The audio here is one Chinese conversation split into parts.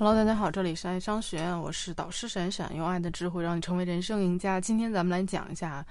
Hello，大家好，这里是爱商学院，我是导师闪闪，用爱的智慧让你成为人生赢家。今天咱们来讲一下，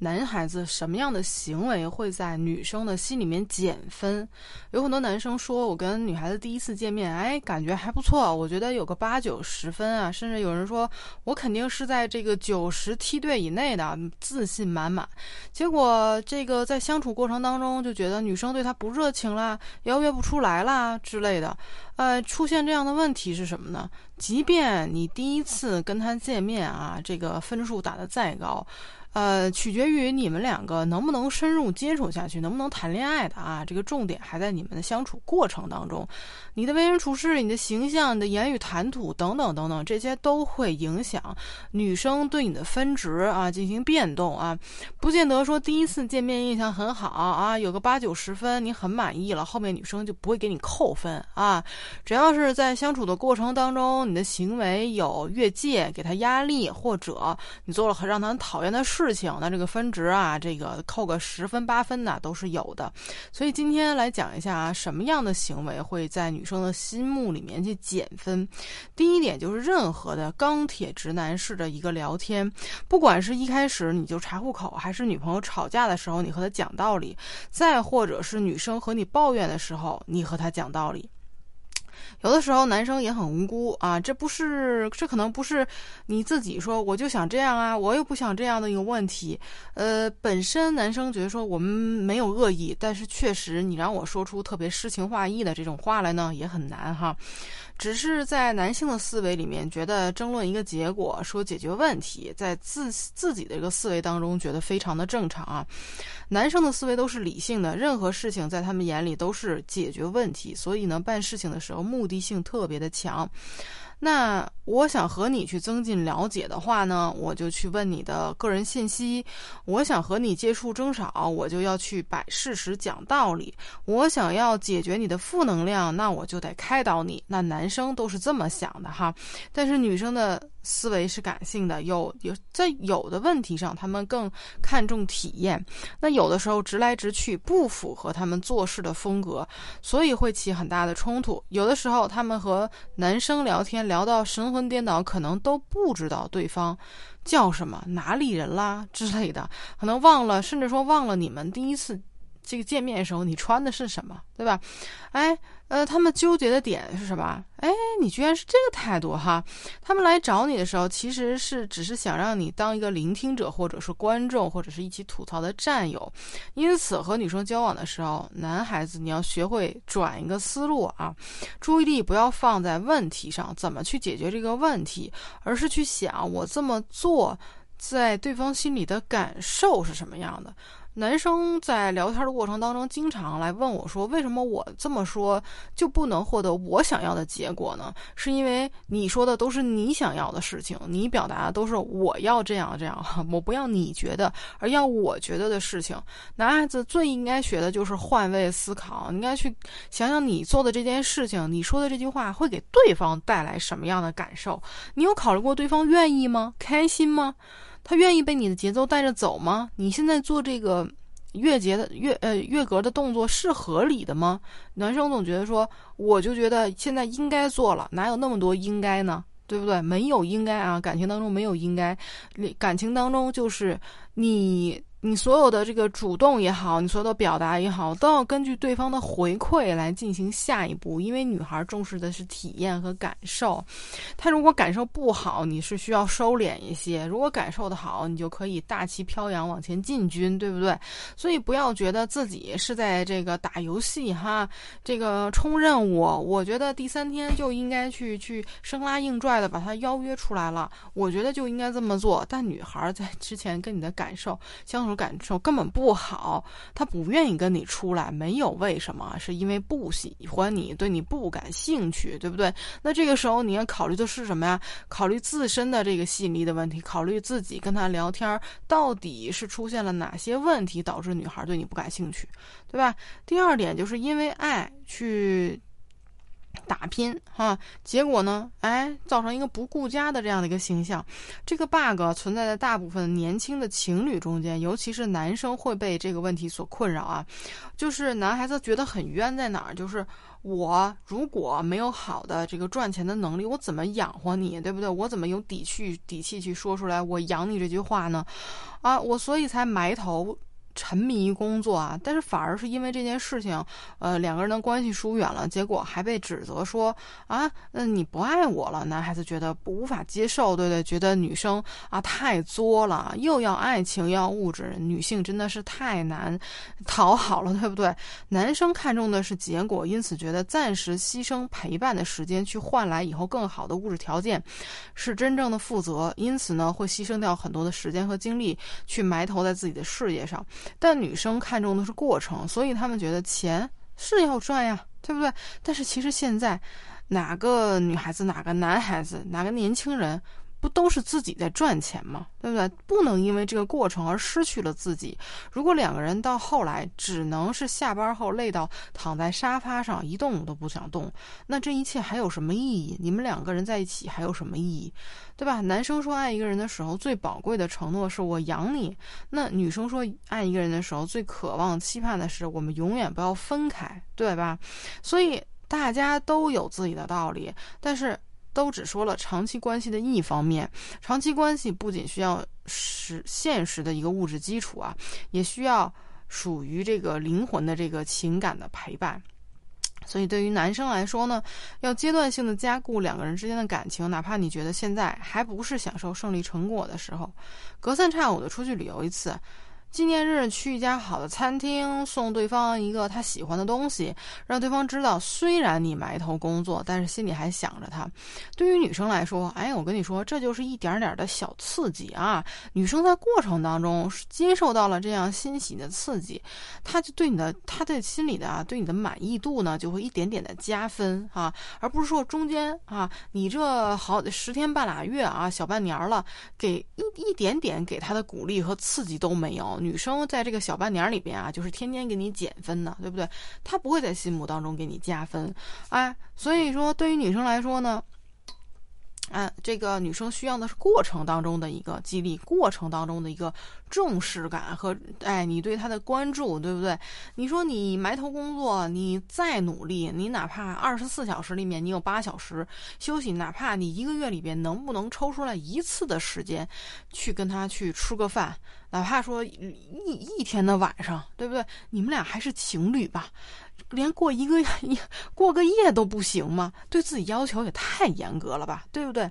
男孩子什么样的行为会在女生的心里面减分？有很多男生说，我跟女孩子第一次见面，哎，感觉还不错，我觉得有个八九十分啊，甚至有人说我肯定是在这个九十梯队以内的，自信满满。结果这个在相处过程当中，就觉得女生对他不热情啦，邀约不出来啦之类的。呃，出现这样的问题是什么呢？即便你第一次跟他见面啊，这个分数打的再高。呃，取决于你们两个能不能深入接触下去，能不能谈恋爱的啊。这个重点还在你们的相处过程当中，你的为人处事、你的形象、你的言语谈吐等等等等，这些都会影响女生对你的分值啊进行变动啊。不见得说第一次见面印象很好啊，有个八九十分，你很满意了，后面女生就不会给你扣分啊。只要是在相处的过程当中，你的行为有越界，给她压力，或者你做了很让她很讨厌的事。事情那这个分值啊，这个扣个十分八分的都是有的。所以今天来讲一下啊，什么样的行为会在女生的心目里面去减分？第一点就是任何的钢铁直男式的一个聊天，不管是一开始你就查户口，还是女朋友吵架的时候你和她讲道理，再或者是女生和你抱怨的时候你和她讲道理。有的时候男生也很无辜啊，这不是，这可能不是你自己说我就想这样啊，我又不想这样的一个问题。呃，本身男生觉得说我们没有恶意，但是确实你让我说出特别诗情画意的这种话来呢，也很难哈。只是在男性的思维里面，觉得争论一个结果，说解决问题，在自自己的一个思维当中，觉得非常的正常啊。男生的思维都是理性的，任何事情在他们眼里都是解决问题，所以呢，办事情的时候目的性特别的强。那我想和你去增进了解的话呢，我就去问你的个人信息；我想和你接触争吵，我就要去摆事实讲道理；我想要解决你的负能量，那我就得开导你。那男生都是这么想的哈，但是女生的思维是感性的，有有在有的问题上，他们更看重体验。那有的时候直来直去不符合他们做事的风格，所以会起很大的冲突。有的时候他们和男生聊天聊。到神魂颠倒，可能都不知道对方叫什么、哪里人啦之类的，可能忘了，甚至说忘了你们第一次。这个见面的时候，你穿的是什么，对吧？哎，呃，他们纠结的点是什么？哎，你居然是这个态度哈！他们来找你的时候，其实是只是想让你当一个聆听者，或者是观众，或者是一起吐槽的战友。因此，和女生交往的时候，男孩子你要学会转一个思路啊，注意力不要放在问题上，怎么去解决这个问题，而是去想我这么做，在对方心里的感受是什么样的。男生在聊天的过程当中，经常来问我说：“为什么我这么说就不能获得我想要的结果呢？是因为你说的都是你想要的事情，你表达的都是我要这样这样，我不要你觉得，而要我觉得的事情。男孩子最应该学的就是换位思考，应该去想想你做的这件事情，你说的这句话会给对方带来什么样的感受？你有考虑过对方愿意吗？开心吗？”他愿意被你的节奏带着走吗？你现在做这个月节的月呃月格的动作是合理的吗？男生总觉得说，我就觉得现在应该做了，哪有那么多应该呢？对不对？没有应该啊，感情当中没有应该，感情当中就是你。你所有的这个主动也好，你所有的表达也好，都要根据对方的回馈来进行下一步。因为女孩重视的是体验和感受，她如果感受不好，你是需要收敛一些；如果感受的好，你就可以大旗飘扬往前进军，对不对？所以不要觉得自己是在这个打游戏哈，这个冲任务。我觉得第三天就应该去去生拉硬拽的把他邀约出来了，我觉得就应该这么做。但女孩在之前跟你的感受相处。感受根本不好，他不愿意跟你出来，没有为什么，是因为不喜欢你，对你不感兴趣，对不对？那这个时候你要考虑的是什么呀？考虑自身的这个吸引力的问题，考虑自己跟他聊天到底是出现了哪些问题，导致女孩对你不感兴趣，对吧？第二点就是因为爱去。打拼哈，结果呢，哎，造成一个不顾家的这样的一个形象。这个 bug 存在在大部分年轻的情侣中间，尤其是男生会被这个问题所困扰啊。就是男孩子觉得很冤在哪儿？就是我如果没有好的这个赚钱的能力，我怎么养活你，对不对？我怎么有底气底气去说出来我养你这句话呢？啊，我所以才埋头。沉迷于工作啊，但是反而是因为这件事情，呃，两个人的关系疏远了，结果还被指责说啊，那你不爱我了。男孩子觉得无法接受，对对，觉得女生啊太作了，又要爱情要物质，女性真的是太难讨好了，对不对？男生看重的是结果，因此觉得暂时牺牲陪伴的时间去换来以后更好的物质条件，是真正的负责，因此呢，会牺牲掉很多的时间和精力去埋头在自己的事业上。但女生看重的是过程，所以他们觉得钱是要赚呀，对不对？但是其实现在，哪个女孩子、哪个男孩子、哪个年轻人？不都是自己在赚钱吗？对不对？不能因为这个过程而失去了自己。如果两个人到后来只能是下班后累到躺在沙发上一动都不想动，那这一切还有什么意义？你们两个人在一起还有什么意义？对吧？男生说爱一个人的时候，最宝贵的承诺是我养你；那女生说爱一个人的时候，最渴望期盼的是我们永远不要分开，对吧？所以大家都有自己的道理，但是。都只说了长期关系的一方面，长期关系不仅需要实现实的一个物质基础啊，也需要属于这个灵魂的这个情感的陪伴。所以对于男生来说呢，要阶段性的加固两个人之间的感情，哪怕你觉得现在还不是享受胜利成果的时候，隔三差五的出去旅游一次。纪念日去一家好的餐厅，送对方一个他喜欢的东西，让对方知道，虽然你埋头工作，但是心里还想着他。对于女生来说，哎，我跟你说，这就是一点点的小刺激啊。女生在过程当中接受到了这样欣喜的刺激，她就对你的，她的心里的啊，对你的满意度呢，就会一点点的加分啊，而不是说中间啊，你这好十天半拉月啊，小半年了，给一一点点给他的鼓励和刺激都没有。女生在这个小半年里边啊，就是天天给你减分的，对不对？她不会在心目当中给你加分，哎，所以说对于女生来说呢。啊，这个女生需要的是过程当中的一个激励，过程当中的一个重视感和哎，你对她的关注，对不对？你说你埋头工作，你再努力，你哪怕二十四小时里面你有八小时休息，哪怕你一个月里边能不能抽出来一次的时间去跟她去吃个饭，哪怕说一一天的晚上，对不对？你们俩还是情侣吧。连过一个一过个夜都不行吗？对自己要求也太严格了吧，对不对？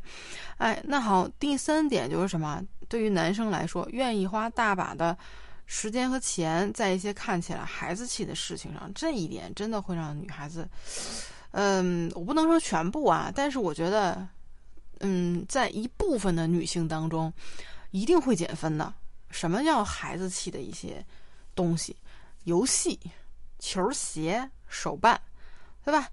哎，那好，第三点就是什么？对于男生来说，愿意花大把的时间和钱在一些看起来孩子气的事情上，这一点真的会让女孩子，嗯，我不能说全部啊，但是我觉得，嗯，在一部分的女性当中，一定会减分的。什么叫孩子气的一些东西？游戏。球鞋、手办，对吧？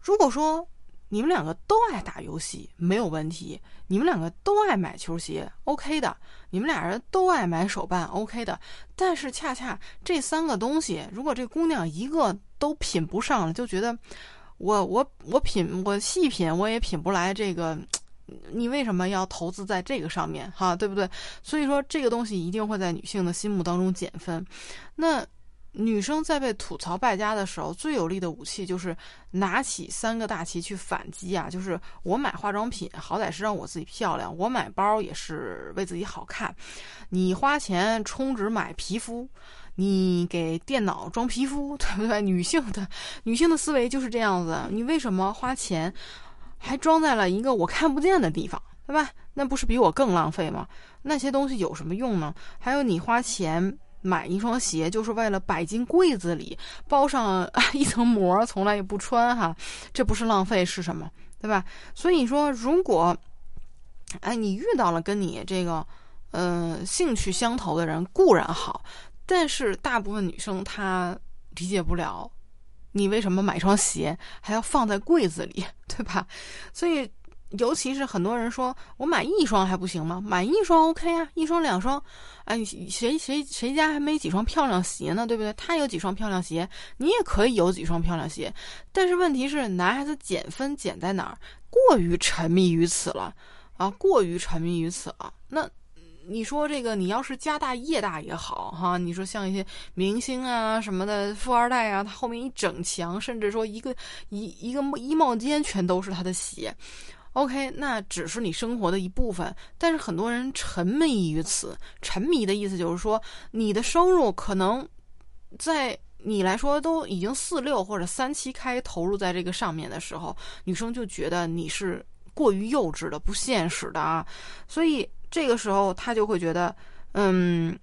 如果说你们两个都爱打游戏，没有问题；你们两个都爱买球鞋，OK 的；你们俩人都爱买手办，OK 的。但是恰恰这三个东西，如果这姑娘一个都品不上了，就觉得我我我品我细品我也品不来这个，你为什么要投资在这个上面？哈，对不对？所以说这个东西一定会在女性的心目当中减分。那。女生在被吐槽败家的时候，最有力的武器就是拿起三个大旗去反击啊！就是我买化妆品，好歹是让我自己漂亮；我买包也是为自己好看。你花钱充值买皮肤，你给电脑装皮肤，对不对？女性的女性的思维就是这样子。你为什么花钱还装在了一个我看不见的地方，对吧？那不是比我更浪费吗？那些东西有什么用呢？还有你花钱。买一双鞋就是为了摆进柜子里，包上一层膜，从来也不穿哈，这不是浪费是什么？对吧？所以说，如果，哎，你遇到了跟你这个，嗯，兴趣相投的人固然好，但是大部分女生她理解不了，你为什么买双鞋还要放在柜子里，对吧？所以。尤其是很多人说我买一双还不行吗？买一双 OK 啊，一双两双，哎，谁谁谁家还没几双漂亮鞋呢？对不对？他有几双漂亮鞋，你也可以有几双漂亮鞋。但是问题是，男孩子减分减在哪儿？过于沉迷于此了啊，过于沉迷于此了。那你说这个，你要是家大业大也好哈。你说像一些明星啊什么的，富二代啊，他后面一整墙，甚至说一个一一个衣帽间全都是他的鞋。OK，那只是你生活的一部分，但是很多人沉迷于此。沉迷的意思就是说，你的收入可能在你来说都已经四六或者三七开投入在这个上面的时候，女生就觉得你是过于幼稚的、不现实的啊。所以这个时候，她就会觉得，嗯，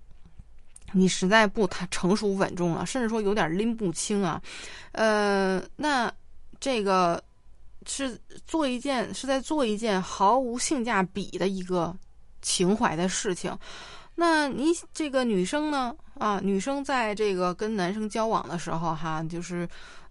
你实在不太成熟稳重了，甚至说有点拎不清啊。呃，那这个。是做一件是在做一件毫无性价比的一个情怀的事情，那你这个女生呢？啊，女生在这个跟男生交往的时候，哈，就是。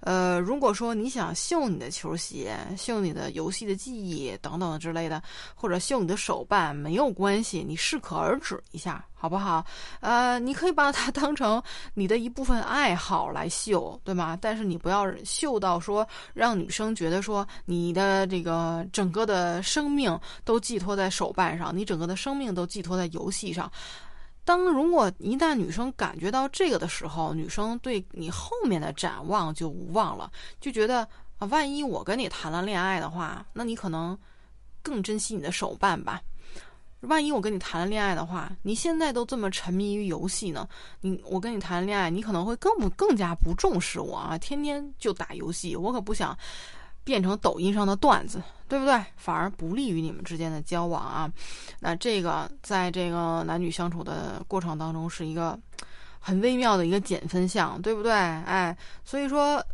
呃，如果说你想秀你的球鞋、秀你的游戏的记忆等等之类的，或者秀你的手办，没有关系，你适可而止一下，好不好？呃，你可以把它 当成你的一部分爱好来秀，对吗？但是你不要秀到说让女生觉得说你的这个整个的生命都寄托在手办上，你整个的生命都寄托在游戏上。当如果一旦女生感觉到这个的时候，女生对你后面的展望就无望了，就觉得啊，万一我跟你谈了恋爱的话，那你可能更珍惜你的手办吧。万一我跟你谈了恋爱的话，你现在都这么沉迷于游戏呢，你我跟你谈恋爱，你可能会更不更加不重视我啊，天天就打游戏，我可不想。变成抖音上的段子，对不对？反而不利于你们之间的交往啊。那这个在这个男女相处的过程当中，是一个很微妙的一个减分项，对不对？哎，所以说，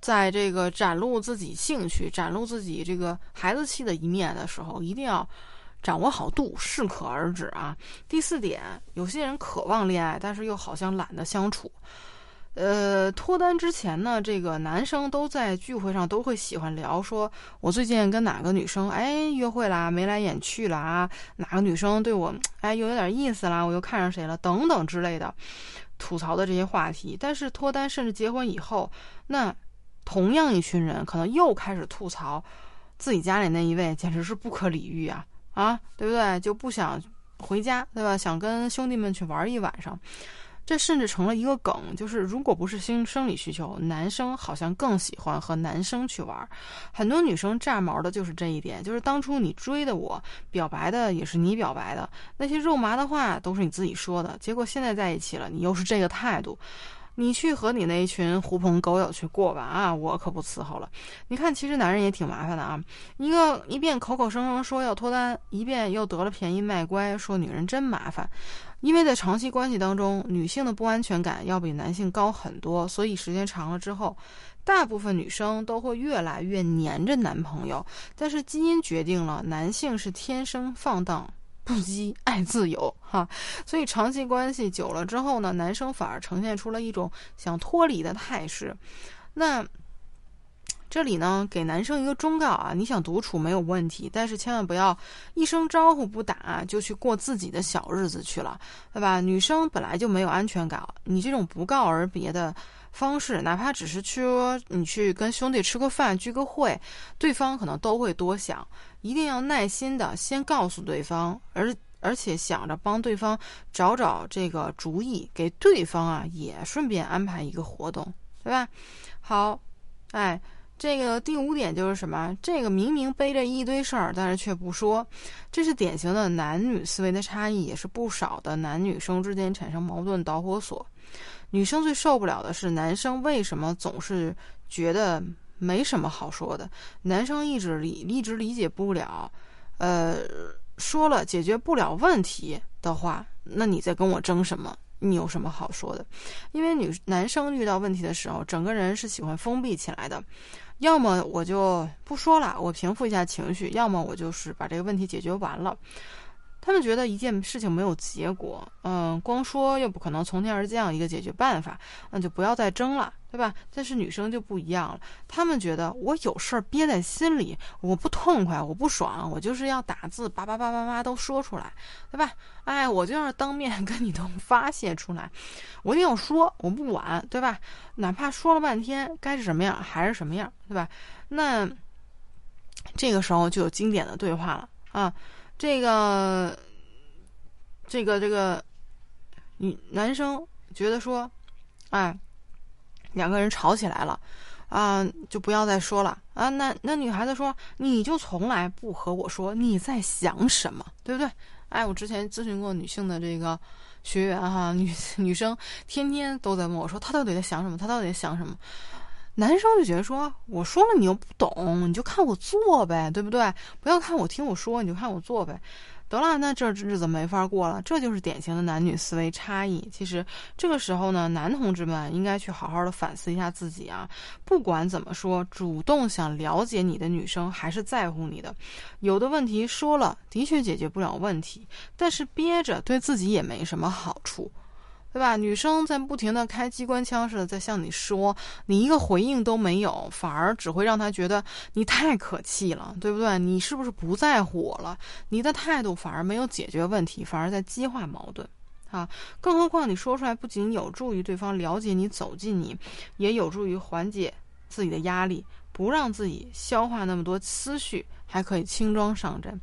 在这个展露自己兴趣、展露自己这个孩子气的一面的时候，一定要掌握好度，适可而止啊。第四点，有些人渴望恋爱，但是又好像懒得相处。呃，脱单之前呢，这个男生都在聚会上都会喜欢聊，说我最近跟哪个女生哎约会啦，眉来眼去啦啊，哪个女生对我哎又有点意思啦，我又看上谁了等等之类的，吐槽的这些话题。但是脱单甚至结婚以后，那同样一群人可能又开始吐槽自己家里那一位，简直是不可理喻啊啊，对不对？就不想回家，对吧？想跟兄弟们去玩一晚上。这甚至成了一个梗，就是如果不是生生理需求，男生好像更喜欢和男生去玩。很多女生炸毛的就是这一点，就是当初你追的我，表白的也是你表白的，那些肉麻的话都是你自己说的，结果现在在一起了，你又是这个态度。你去和你那一群狐朋狗友去过吧啊，我可不伺候了。你看，其实男人也挺麻烦的啊，一个一遍口口声声说要脱单，一遍又得了便宜卖乖，说女人真麻烦。因为在长期关系当中，女性的不安全感要比男性高很多，所以时间长了之后，大部分女生都会越来越黏着男朋友。但是基因决定了，男性是天生放荡。不羁爱自由，哈，所以长期关系久了之后呢，男生反而呈现出了一种想脱离的态势。那这里呢，给男生一个忠告啊，你想独处没有问题，但是千万不要一声招呼不打就去过自己的小日子去了，对吧？女生本来就没有安全感，你这种不告而别的方式，哪怕只是去说你去跟兄弟吃个饭、聚个会，对方可能都会多想。一定要耐心的先告诉对方，而而且想着帮对方找找这个主意，给对方啊也顺便安排一个活动，对吧？好，哎，这个第五点就是什么？这个明明背着一堆事儿，但是却不说，这是典型的男女思维的差异，也是不少的男女生之间产生矛盾导火索。女生最受不了的是男生为什么总是觉得。没什么好说的，男生一直理一直理解不了，呃，说了解决不了问题的话，那你在跟我争什么？你有什么好说的？因为女男生遇到问题的时候，整个人是喜欢封闭起来的，要么我就不说了，我平复一下情绪；要么我就是把这个问题解决完了。他们觉得一件事情没有结果，嗯，光说又不可能从天而降一个解决办法，那就不要再争了，对吧？但是女生就不一样了，他们觉得我有事儿憋在心里，我不痛快，我不爽，我就是要打字，叭叭叭叭叭都说出来，对吧？哎，我就要当面跟你都发泄出来，我一定要说，我不管，对吧？哪怕说了半天，该是什么样还是什么样，对吧？那这个时候就有经典的对话了啊。这个，这个，这个女男生觉得说，哎，两个人吵起来了，啊，就不要再说了啊。那那女孩子说，你就从来不和我说你在想什么，对不对？哎，我之前咨询过女性的这个学员哈，女 女生天天都在问我说，她到底在想什么？她到底在想什么？男生就觉得说，我说了你又不懂，你就看我做呗，对不对？不要看我听我说，你就看我做呗。得了，那这日子没法过了。这就是典型的男女思维差异。其实这个时候呢，男同志们应该去好好的反思一下自己啊。不管怎么说，主动想了解你的女生还是在乎你的。有的问题说了的确解决不了问题，但是憋着对自己也没什么好处。对吧？女生在不停的开机关枪似的在向你说，你一个回应都没有，反而只会让他觉得你太可气了，对不对？你是不是不在乎我了？你的态度反而没有解决问题，反而在激化矛盾啊！更何况你说出来不仅有助于对方了解你、走近你，也有助于缓解自己的压力，不让自己消化那么多思绪，还可以轻装上阵。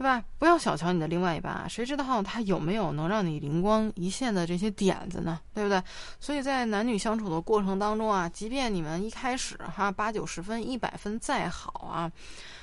对吧？不要小瞧你的另外一半啊，谁知道他有没有能让你灵光一现的这些点子呢？对不对？所以在男女相处的过程当中啊，即便你们一开始哈八九十分、一百分再好啊，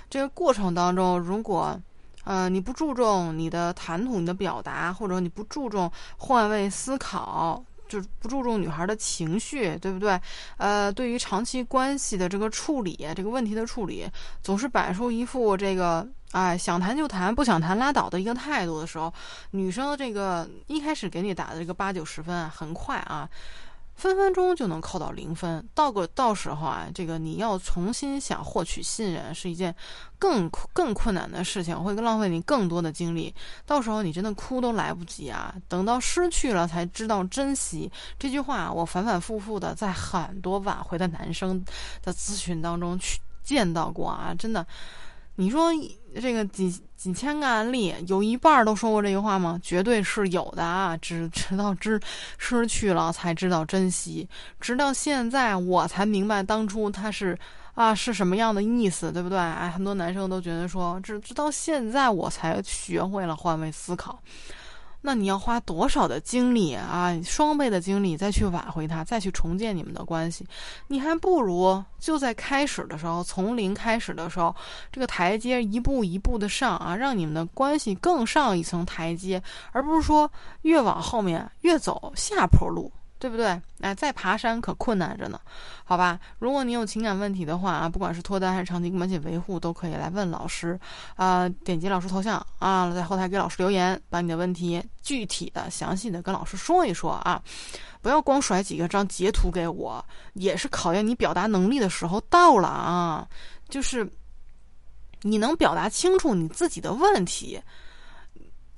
这个过程当中，如果呃你不注重你的谈吐、你的表达，或者你不注重换位思考。就是不注重女孩的情绪，对不对？呃，对于长期关系的这个处理，这个问题的处理，总是摆出一副这个哎想谈就谈，不想谈拉倒的一个态度的时候，女生的这个一开始给你打的这个八九十分，很快啊。分分钟就能扣到零分，到个到时候啊，这个你要重新想获取信任是一件更更困难的事情，会浪费你更多的精力。到时候你真的哭都来不及啊！等到失去了才知道珍惜，这句话我反反复复的在很多挽回的男生的咨询当中去见到过啊，真的。你说这个几几千个案例，有一半都说过这句话吗？绝对是有的啊！只直到知失去了才知道珍惜，直到现在我才明白当初他是啊是什么样的意思，对不对？哎，很多男生都觉得说，直直到现在我才学会了换位思考。那你要花多少的精力啊？双倍的精力再去挽回他，再去重建你们的关系，你还不如就在开始的时候，从零开始的时候，这个台阶一步一步的上啊，让你们的关系更上一层台阶，而不是说越往后面越走下坡路。对不对？哎，再爬山可困难着呢，好吧？如果你有情感问题的话啊，不管是脱单还是长期关系维护，都可以来问老师啊。点击老师头像啊，在后台给老师留言，把你的问题具体的、详细的跟老师说一说啊。不要光甩几个张截图给我，也是考验你表达能力的时候到了啊。就是你能表达清楚你自己的问题。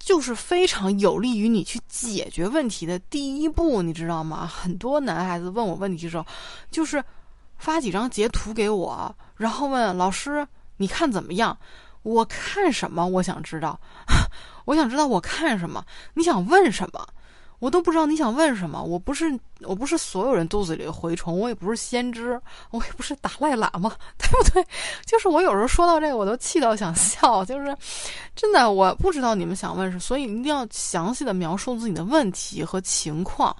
就是非常有利于你去解决问题的第一步，你知道吗？很多男孩子问我问题的时候，就是发几张截图给我，然后问老师你看怎么样？我看什么？我想知道，我想知道我看什么？你想问什么？我都不知道你想问什么。我不是我不是所有人肚子里的蛔虫，我也不是先知，我也不是达赖喇嘛，对不对？就是我有时候说到这个，我都气到想笑。就是真的，我不知道你们想问什么，所以一定要详细的描述自己的问题和情况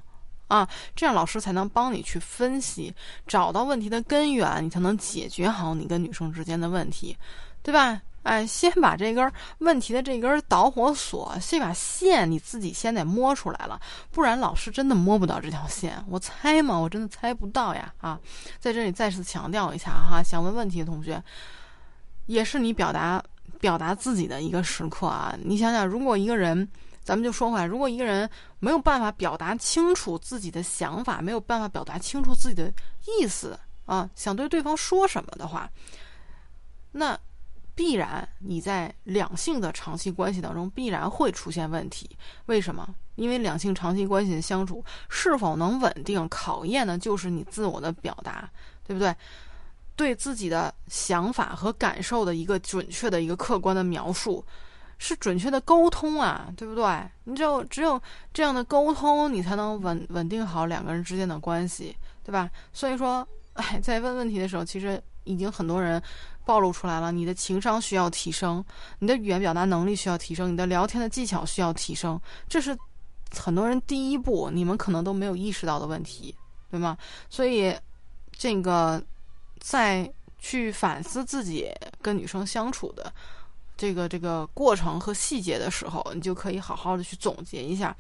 啊，这样老师才能帮你去分析，找到问题的根源，你才能解决好你跟女生之间的问题，对吧？哎，先把这根问题的这根导火索，先把线你自己先得摸出来了，不然老师真的摸不到这条线。我猜嘛，我真的猜不到呀！啊，在这里再次强调一下哈，想问问题的同学，也是你表达表达自己的一个时刻啊。你想想，如果一个人，咱们就说回来，如果一个人没有办法表达清楚自己的想法，没有办法表达清楚自己的意思啊，想对对方说什么的话，那。必然你在两性的长期关系当中必然会出现问题。为什么？因为两性长期关系的相处是否能稳定，考验的就是你自我的表达，对不对？对自己的想法和感受的一个准确的一个客观的描述，是准确的沟通啊，对不对？你只有只有这样的沟通，你才能稳稳定好两个人之间的关系，对吧？所以说，哎，在问问题的时候，其实。已经很多人暴露出来了，你的情商需要提升，你的语言表达能力需要提升，你的聊天的技巧需要提升，这是很多人第一步，你们可能都没有意识到的问题，对吗？所以，这个在去反思自己跟女生相处的这个这个过程和细节的时候，你就可以好好的去总结一下，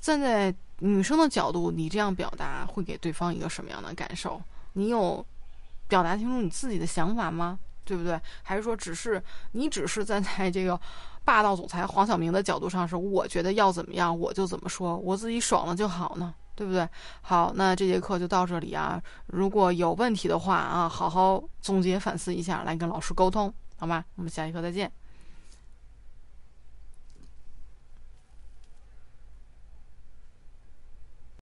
站在女生的角度，你这样表达会给对方一个什么样的感受？你有？表达清楚你自己的想法吗？对不对？还是说只是你只是站在这个霸道总裁黄晓明的角度上，是我觉得要怎么样我就怎么说，我自己爽了就好呢？对不对？好，那这节课就到这里啊。如果有问题的话啊，好好总结反思一下，来跟老师沟通，好吗？我们下一课再见。